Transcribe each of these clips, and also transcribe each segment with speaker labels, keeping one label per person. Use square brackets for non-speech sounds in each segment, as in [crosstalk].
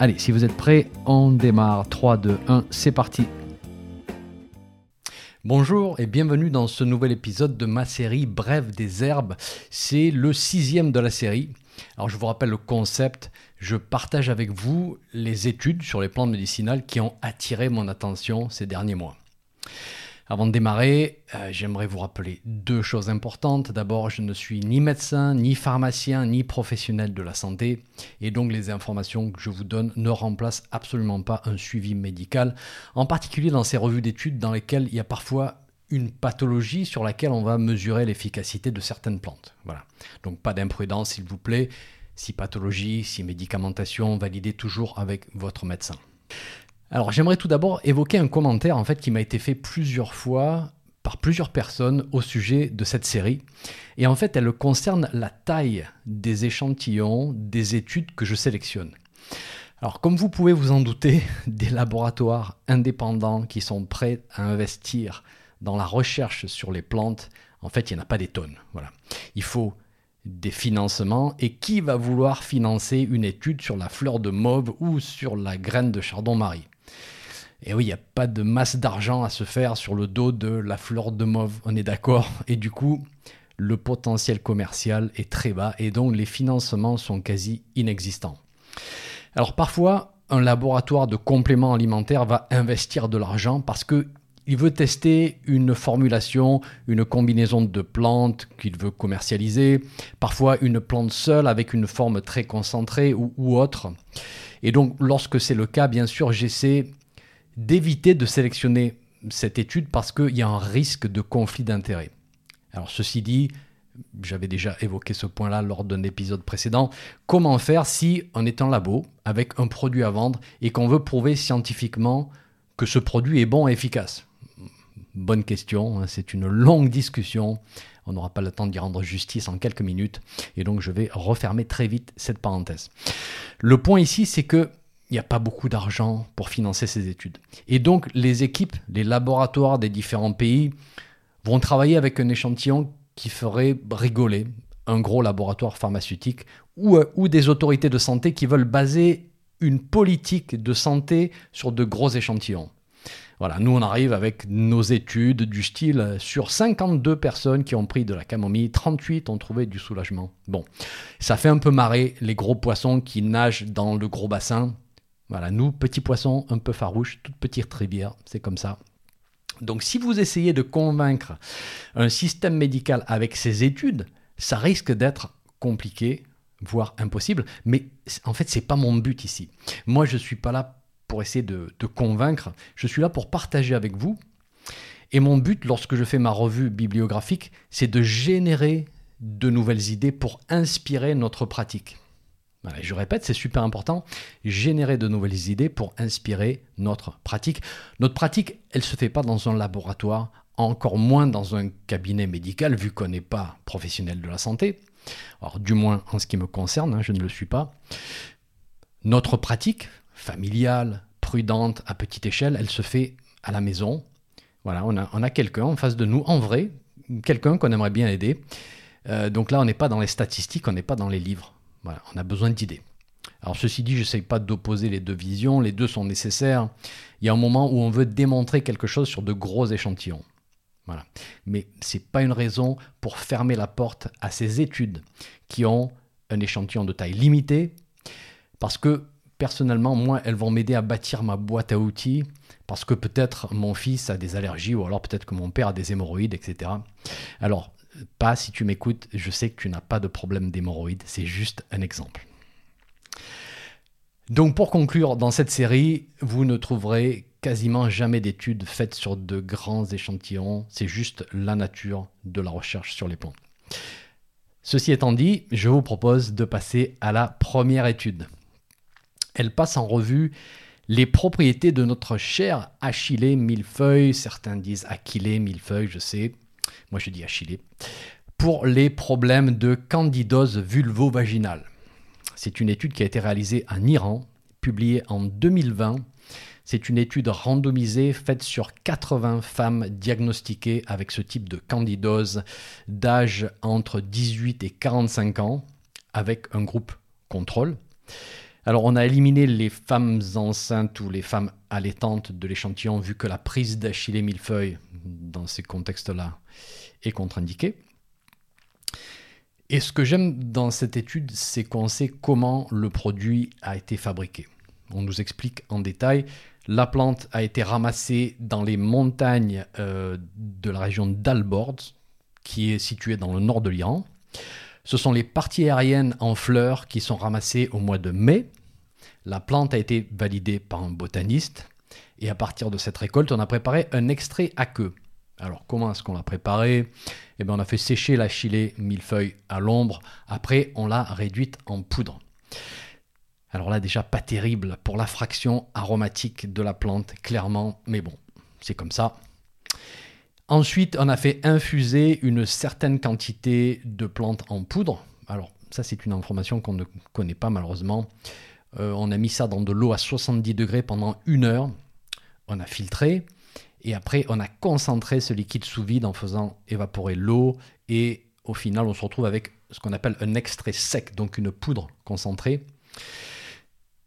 Speaker 1: Allez, si vous êtes prêts, on démarre. 3, 2, 1, c'est parti. Bonjour et bienvenue dans ce nouvel épisode de ma série Bref des herbes. C'est le sixième de la série. Alors je vous rappelle le concept, je partage avec vous les études sur les plantes médicinales qui ont attiré mon attention ces derniers mois. Avant de démarrer, euh, j'aimerais vous rappeler deux choses importantes. D'abord, je ne suis ni médecin, ni pharmacien, ni professionnel de la santé, et donc les informations que je vous donne ne remplacent absolument pas un suivi médical, en particulier dans ces revues d'études dans lesquelles il y a parfois une pathologie sur laquelle on va mesurer l'efficacité de certaines plantes. Voilà. Donc pas d'imprudence, s'il vous plaît. Si pathologie, si médicamentation, validez toujours avec votre médecin. Alors j'aimerais tout d'abord évoquer un commentaire en fait qui m'a été fait plusieurs fois par plusieurs personnes au sujet de cette série. Et en fait, elle concerne la taille des échantillons des études que je sélectionne. Alors comme vous pouvez vous en douter, [laughs] des laboratoires indépendants qui sont prêts à investir dans la recherche sur les plantes, en fait, il n'y en a pas des tonnes. Voilà. Il faut des financements et qui va vouloir financer une étude sur la fleur de mauve ou sur la graine de chardon-marie? Et oui, il n'y a pas de masse d'argent à se faire sur le dos de la fleur de mauve, on est d'accord. Et du coup, le potentiel commercial est très bas et donc les financements sont quasi inexistants. Alors parfois, un laboratoire de compléments alimentaires va investir de l'argent parce que il veut tester une formulation, une combinaison de plantes qu'il veut commercialiser, parfois une plante seule avec une forme très concentrée ou autre. Et donc, lorsque c'est le cas, bien sûr, j'essaie d'éviter de sélectionner cette étude parce qu'il y a un risque de conflit d'intérêts. Alors ceci dit, j'avais déjà évoqué ce point-là lors d'un épisode précédent, comment faire si on est en labo avec un produit à vendre et qu'on veut prouver scientifiquement que ce produit est bon et efficace? Bonne question, hein, c'est une longue discussion, on n'aura pas le temps d'y rendre justice en quelques minutes, et donc je vais refermer très vite cette parenthèse. Le point ici, c'est que il n'y a pas beaucoup d'argent pour financer ces études. Et donc les équipes, les laboratoires des différents pays vont travailler avec un échantillon qui ferait rigoler un gros laboratoire pharmaceutique ou, euh, ou des autorités de santé qui veulent baser une politique de santé sur de gros échantillons. Voilà, nous on arrive avec nos études du style sur 52 personnes qui ont pris de la camomille, 38 ont trouvé du soulagement. Bon, ça fait un peu marrer les gros poissons qui nagent dans le gros bassin voilà, nous, petits poissons un peu farouches, toute petite rivière, c'est comme ça. Donc si vous essayez de convaincre un système médical avec ces études, ça risque d'être compliqué, voire impossible. Mais en fait, ce n'est pas mon but ici. Moi, je suis pas là pour essayer de, convaincre, je suis là pour partager avec vous. Et mon but, lorsque je fais ma revue bibliographique, c'est de générer de nouvelles idées pour inspirer notre pratique je répète, c'est super important, générer de nouvelles idées pour inspirer notre pratique. Notre pratique, elle ne se fait pas dans un laboratoire, encore moins dans un cabinet médical, vu qu'on n'est pas professionnel de la santé. Du moins en ce qui me concerne, hein, je ne le suis pas. Notre pratique, familiale, prudente, à petite échelle, elle se fait à la maison. Voilà, on a, quelqu'un en face de nous, en vrai, quelqu'un qu'on aimerait bien aider. Euh, donc là, on n'est pas dans les statistiques, on n'est pas dans les livres on a besoin d'idées. Alors ceci dit, je n'essaye pas d'opposer les deux visions, les deux sont nécessaires. Il y a un moment où on veut démontrer quelque chose sur de gros échantillons. Voilà. Mais ce n'est pas une raison pour fermer la porte à ces études qui ont un échantillon de taille limitée, parce que personnellement, moi, elles vont m'aider à bâtir ma boîte à outils, parce que peut-être mon fils a des allergies, ou alors peut-être que mon père a des hémorroïdes, etc. Alors, pas si tu m'écoutes, je sais que tu n'as pas de problème d'hémorroïdes, c'est juste un exemple. Donc pour conclure, dans cette série, vous ne trouverez quasiment jamais d'études faites sur de grands échantillons, c'est juste la nature de la recherche sur les plantes. Ceci étant dit, je vous propose de passer à la première étude. Elle passe en revue les propriétés de notre cher Achille millefeuille, certains disent Achille millefeuille, je sais, moi je dis Achille, pour les problèmes de candidose vulvo-vaginale. C'est une étude qui a été réalisée en Iran, publiée en 2020. C'est une étude randomisée faite sur 80 femmes diagnostiquées avec ce type de candidose d'âge entre 18 et 45 ans, avec un groupe contrôle. Alors on a éliminé les femmes enceintes ou les femmes allaitantes de l'échantillon vu que la prise d'Achille millefeuille dans ces contextes-là est contre-indiquée. Et ce que j'aime dans cette étude, c'est qu'on sait comment le produit a été fabriqué. On nous explique en détail. La plante a été ramassée dans les montagnes euh, de la région d'Alborz, qui est située dans le nord de l'Iran. Ce sont les parties aériennes en fleurs qui sont ramassées au mois de mai. La plante a été validée par un botaniste et à partir de cette récolte, on a préparé un extrait à queue. Alors comment est-ce qu'on l'a préparé? Eh bien on a fait sécher la chilée millefeuille à l'ombre, après on l'a réduite en poudre. Alors là déjà pas terrible pour la fraction aromatique de la plante, clairement, mais bon, c'est comme ça. Ensuite, on a fait infuser une certaine quantité de plantes en poudre. Alors, ça, c'est une information qu'on ne connaît pas malheureusement. Euh, on a mis ça dans de l'eau à 70 degrés pendant une heure. On a filtré. Et après, on a concentré ce liquide sous vide en faisant évaporer l'eau. Et au final, on se retrouve avec ce qu'on appelle un extrait sec, donc une poudre concentrée.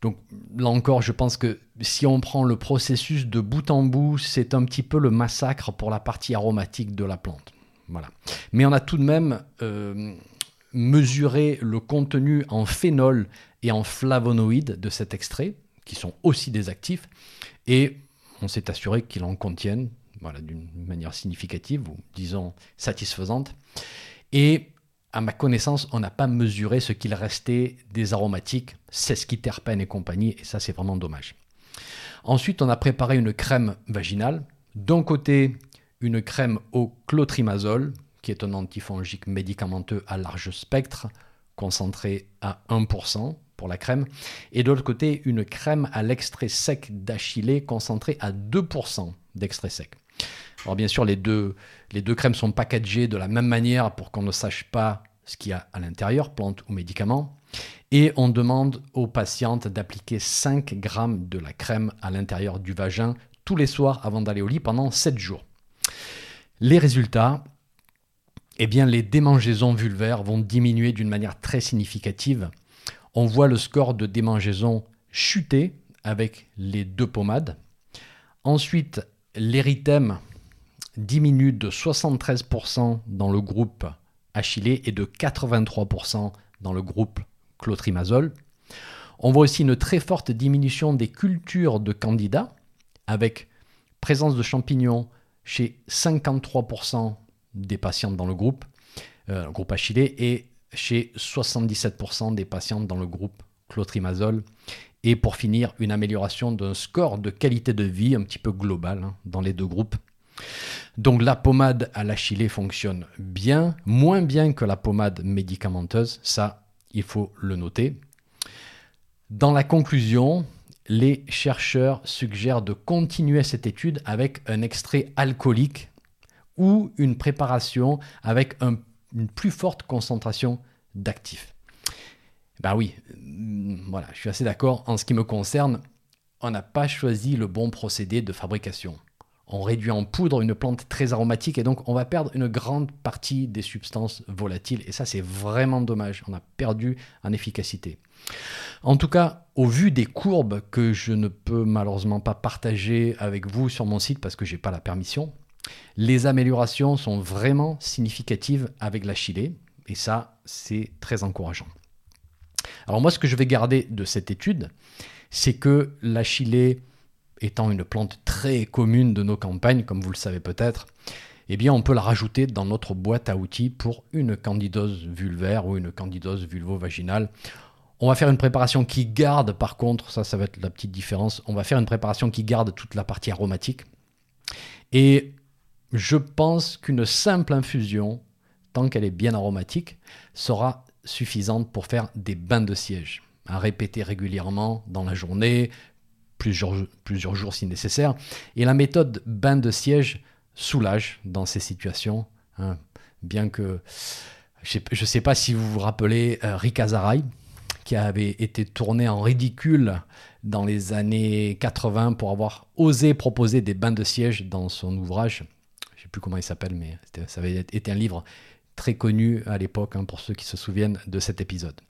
Speaker 1: Donc là encore, je pense que si on prend le processus de bout en bout, c'est un petit peu le massacre pour la partie aromatique de la plante. Voilà. Mais on a tout de même euh, mesuré le contenu en phénol et en flavonoïdes de cet extrait, qui sont aussi des actifs, et on s'est assuré qu'il en contiennent voilà, d'une manière significative, ou disons satisfaisante. Et à ma connaissance, on n'a pas mesuré ce qu'il restait des aromatiques, sesquiterpènes et compagnie, et ça c'est vraiment dommage. Ensuite, on a préparé une crème vaginale. D'un côté, une crème au clotrimazole, qui est un antifongique médicamenteux à large spectre, concentré à 1% pour la crème. Et de l'autre côté, une crème à l'extrait sec d'Achillée, concentrée à 2% d'extrait sec. Alors bien sûr, les deux, les deux crèmes sont packagées de la même manière pour qu'on ne sache pas ce qu'il y a à l'intérieur, plante ou médicament. Et on demande aux patientes d'appliquer 5 grammes de la crème à l'intérieur du vagin tous les soirs avant d'aller au lit pendant 7 jours. Les résultats, eh bien, les démangeaisons vulvaires vont diminuer d'une manière très significative. On voit le score de démangeaison chuter avec les deux pommades. Ensuite, l'érythème diminue de 73% dans le groupe Achille et de 83% dans le groupe clotrimazole. On voit aussi une très forte diminution des cultures de candidats, avec présence de champignons chez 53% des patients dans le groupe, euh, groupe Achille, et chez 77% des patients dans le groupe clotrimazole. Et pour finir, une amélioration d'un score de qualité de vie un petit peu global hein, dans les deux groupes. Donc la pommade à l'achillée fonctionne bien, moins bien que la pommade médicamenteuse, ça il faut le noter. Dans la conclusion, les chercheurs suggèrent de continuer cette étude avec un extrait alcoolique ou une préparation avec une plus forte concentration d'actifs. Ben oui, voilà, je suis assez d'accord. En ce qui me concerne, on n'a pas choisi le bon procédé de fabrication. On réduit en poudre une plante très aromatique et donc on va perdre une grande partie des substances volatiles. Et ça, c'est vraiment dommage. On a perdu en efficacité. En tout cas, au vu des courbes que je ne peux malheureusement pas partager avec vous sur mon site parce que je n'ai pas la permission, les améliorations sont vraiment significatives avec la chilée. Et ça, c'est très encourageant. Alors moi, ce que je vais garder de cette étude, c'est que la chilée, étant une plante très commune de nos campagnes, comme vous le savez peut-être, eh bien, on peut la rajouter dans notre boîte à outils pour une candidose vulvaire ou une candidose vulvo-vaginale. On va faire une préparation qui garde, par contre, ça, ça va être la petite différence, on va faire une préparation qui garde toute la partie aromatique. Et je pense qu'une simple infusion, tant qu'elle est bien aromatique, sera suffisante pour faire des bains de siège, à répéter régulièrement dans la journée, plusieurs, jours si nécessaire. Et la méthode bain de siège soulage dans ces situations, hein. bien que je ne sais pas si vous vous rappelez euh, Rick Azaray, qui avait été tourné en ridicule dans les années 80 pour avoir osé proposer des bains de siège dans son ouvrage. Plus comment il s'appelle, mais ça avait été un livre très connu à l'époque, hein, pour ceux qui se souviennent de cet épisode.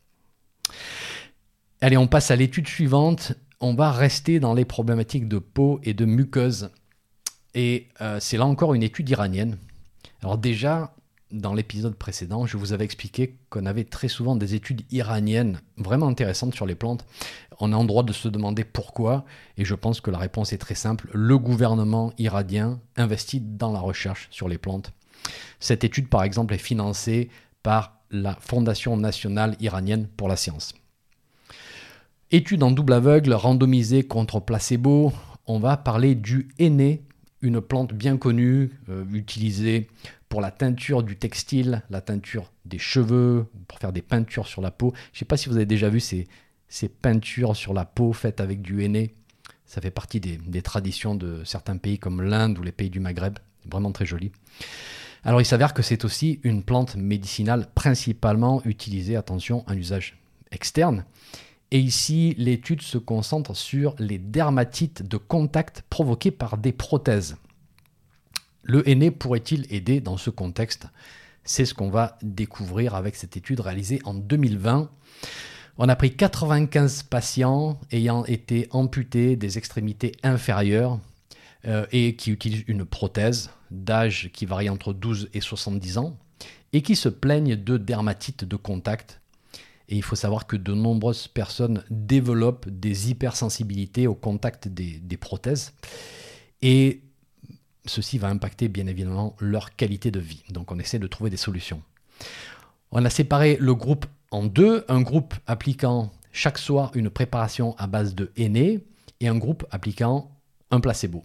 Speaker 1: Allez, on passe à l'étude suivante. On va rester dans les problématiques de peau et de muqueuse. Et euh, c'est là encore une étude iranienne. Alors déjà, dans l'épisode précédent, je vous avais expliqué qu'on avait très souvent des études iraniennes vraiment intéressantes sur les plantes. On a en droit de se demander pourquoi, et je pense que la réponse est très simple. Le gouvernement iranien investit dans la recherche sur les plantes. Cette étude, par exemple, est financée par la Fondation nationale iranienne pour la science. Étude en double aveugle, randomisée contre placebo, on va parler du henné, une plante bien connue, euh, utilisée pour la teinture du textile, la teinture des cheveux, pour faire des peintures sur la peau. Je ne sais pas si vous avez déjà vu ces, peintures sur la peau faites avec du henné. Ça fait partie des, des traditions de certains pays comme l'Inde ou les pays du Maghreb. Vraiment très joli. Alors il s'avère que c'est aussi une plante médicinale principalement utilisée, attention, en usage externe. Et ici, l'étude se concentre sur les dermatites de contact provoquées par des prothèses. Le henné pourrait-il aider dans ce contexte? C'est ce qu'on va découvrir avec cette étude réalisée en 2020. On a pris 95 patients ayant été amputés des extrémités inférieures euh, et qui utilisent une prothèse d'âge qui varie entre 12 et 70 ans et qui se plaignent de dermatite de contact. Et il faut savoir que de nombreuses personnes développent des hypersensibilités au contact des, des prothèses. Et ceci va impacter bien évidemment leur qualité de vie. Donc on essaie de trouver des solutions. On a séparé le groupe en deux, un groupe appliquant chaque soir une préparation à base de henné et un groupe appliquant un placebo.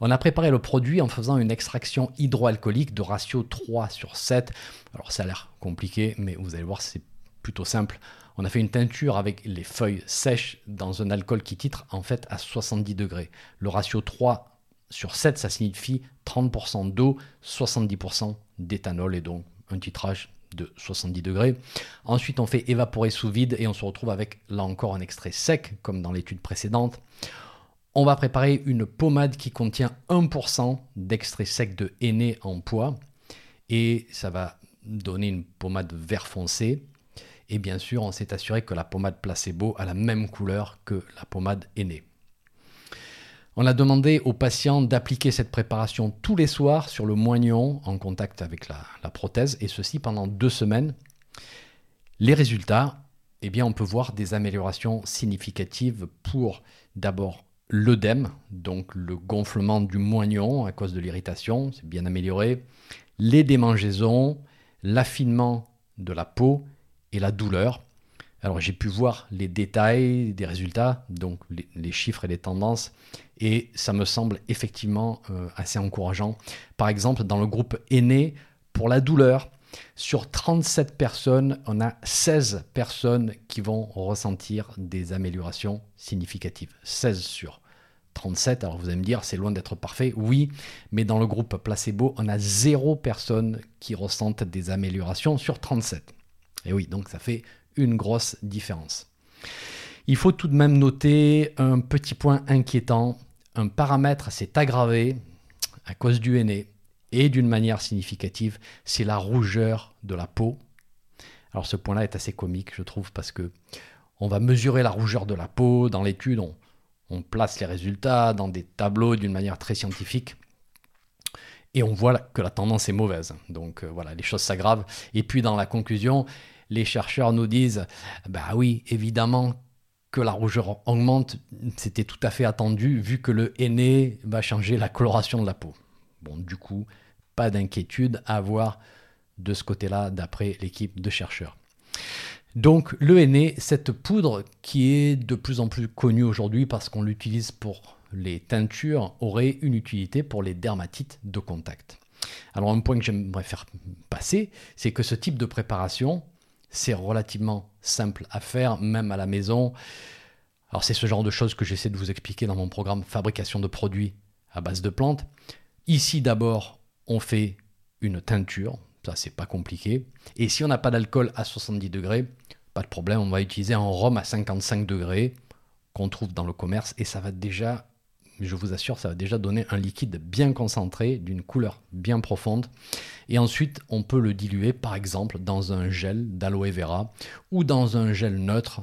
Speaker 1: On a préparé le produit en faisant une extraction hydroalcoolique de ratio 3 sur 7. Alors ça a l'air compliqué, mais vous allez voir, c'est plutôt simple. On a fait une teinture avec les feuilles sèches dans un alcool qui titre en fait à 70 degrés. Le ratio 3 sur 7, ça signifie 30% d'eau, 70% d'éthanol et donc un titrage de 70 degrés. Ensuite, on fait évaporer sous vide et on se retrouve avec là encore un extrait sec, comme dans l'étude précédente. On va préparer une pommade qui contient 1% d'extrait sec de henné en poids et ça va donner une pommade vert foncé. Et bien sûr, on s'est assuré que la pommade placebo a la même couleur que la pommade henné. On a demandé aux patients d'appliquer cette préparation tous les soirs sur le moignon en contact avec la, prothèse, et ceci pendant deux semaines. Les résultats, eh on peut voir des améliorations significatives pour d'abord l'œdème, donc le gonflement du moignon à cause de l'irritation, c'est bien amélioré, les démangeaisons, l'affinement de la peau et la douleur. Alors j'ai pu voir les détails des résultats, donc les, chiffres et les tendances, et ça me semble effectivement euh, assez encourageant. Par exemple, dans le groupe aîné, pour la douleur, sur 37 personnes, on a 16 personnes qui vont ressentir des améliorations significatives. 16 sur 37, alors vous allez me dire, c'est loin d'être parfait, oui, mais dans le groupe placebo, on a 0 personnes qui ressentent des améliorations sur 37. Et oui, donc ça fait une grosse différence. Il faut tout de même noter un petit point inquiétant. Un paramètre s'est aggravé à cause du henné et d'une manière significative, c'est la rougeur de la peau. Alors ce point-là est assez comique, je trouve, parce que on va mesurer la rougeur de la peau dans l'étude, on, place les résultats dans des tableaux d'une manière très scientifique. Et on voit que la tendance est mauvaise. Donc euh, voilà, les choses s'aggravent. Et puis dans la conclusion, les chercheurs nous disent, bah oui, évidemment que la rougeur augmente, c'était tout à fait attendu vu que le henné va changer la coloration de la peau. Bon, du coup, pas d'inquiétude à avoir de ce côté-là d'après l'équipe de chercheurs. Donc le henné, cette poudre qui est de plus en plus connue aujourd'hui parce qu'on l'utilise pour les teintures, aurait une utilité pour les dermatites de contact. Alors un point que j'aimerais faire passer, c'est que ce type de préparation, c'est relativement simple à faire, même à la maison. Alors c'est ce genre de choses que j'essaie de vous expliquer dans mon programme fabrication de produits à base de plantes. Ici d'abord, on fait une teinture, ça c'est pas compliqué. Et si on n'a pas d'alcool à 70 degrés, pas de problème, on va utiliser un rhum à 55 degrés qu'on trouve dans le commerce et ça va déjà, je vous assure, ça va déjà donner un liquide bien concentré, d'une couleur bien profonde. Et ensuite, on peut le diluer par exemple dans un gel d'aloe vera ou dans un gel neutre.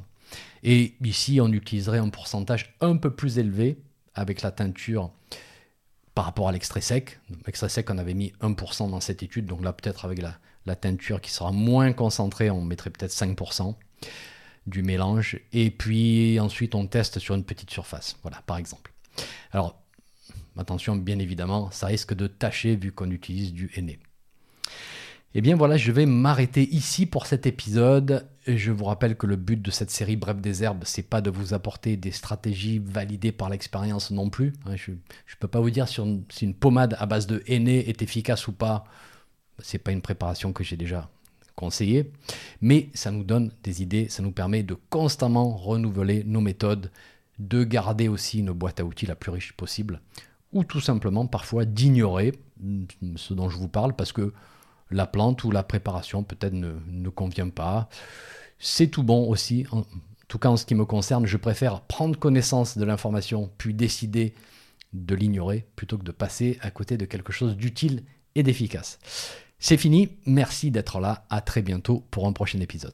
Speaker 1: Et ici, on utiliserait un pourcentage un peu plus élevé avec la teinture par rapport à l'extrait sec. L'extrait sec, on avait mis 1% dans cette étude, donc là peut-être avec la, la teinture qui sera moins concentrée, on mettrait peut-être 5% du mélange. Et puis ensuite, on teste sur une petite surface. Voilà, par exemple. Alors, attention, bien évidemment, ça risque de tacher vu qu'on utilise du henné. Et eh bien voilà, je vais m'arrêter ici pour cet épisode. Je vous rappelle que le but de cette série Bref des herbes, c'est pas de vous apporter des stratégies validées par l'expérience non plus. Hein, je ne peux pas vous dire si une, pommade à base de henné est efficace ou pas. C'est pas une préparation que j'ai déjà conseillée, mais ça nous donne des idées, ça nous permet de constamment renouveler nos méthodes, de garder aussi une boîte à outils la plus riche possible, ou tout simplement parfois d'ignorer ce dont je vous parle parce que la plante ou la préparation peut-être ne, convient pas. C'est tout bon aussi. En tout cas, en ce qui me concerne, je préfère prendre connaissance de l'information puis décider de l'ignorer plutôt que de passer à côté de quelque chose d'utile et d'efficace. C'est fini, merci d'être là, à très bientôt pour un prochain épisode.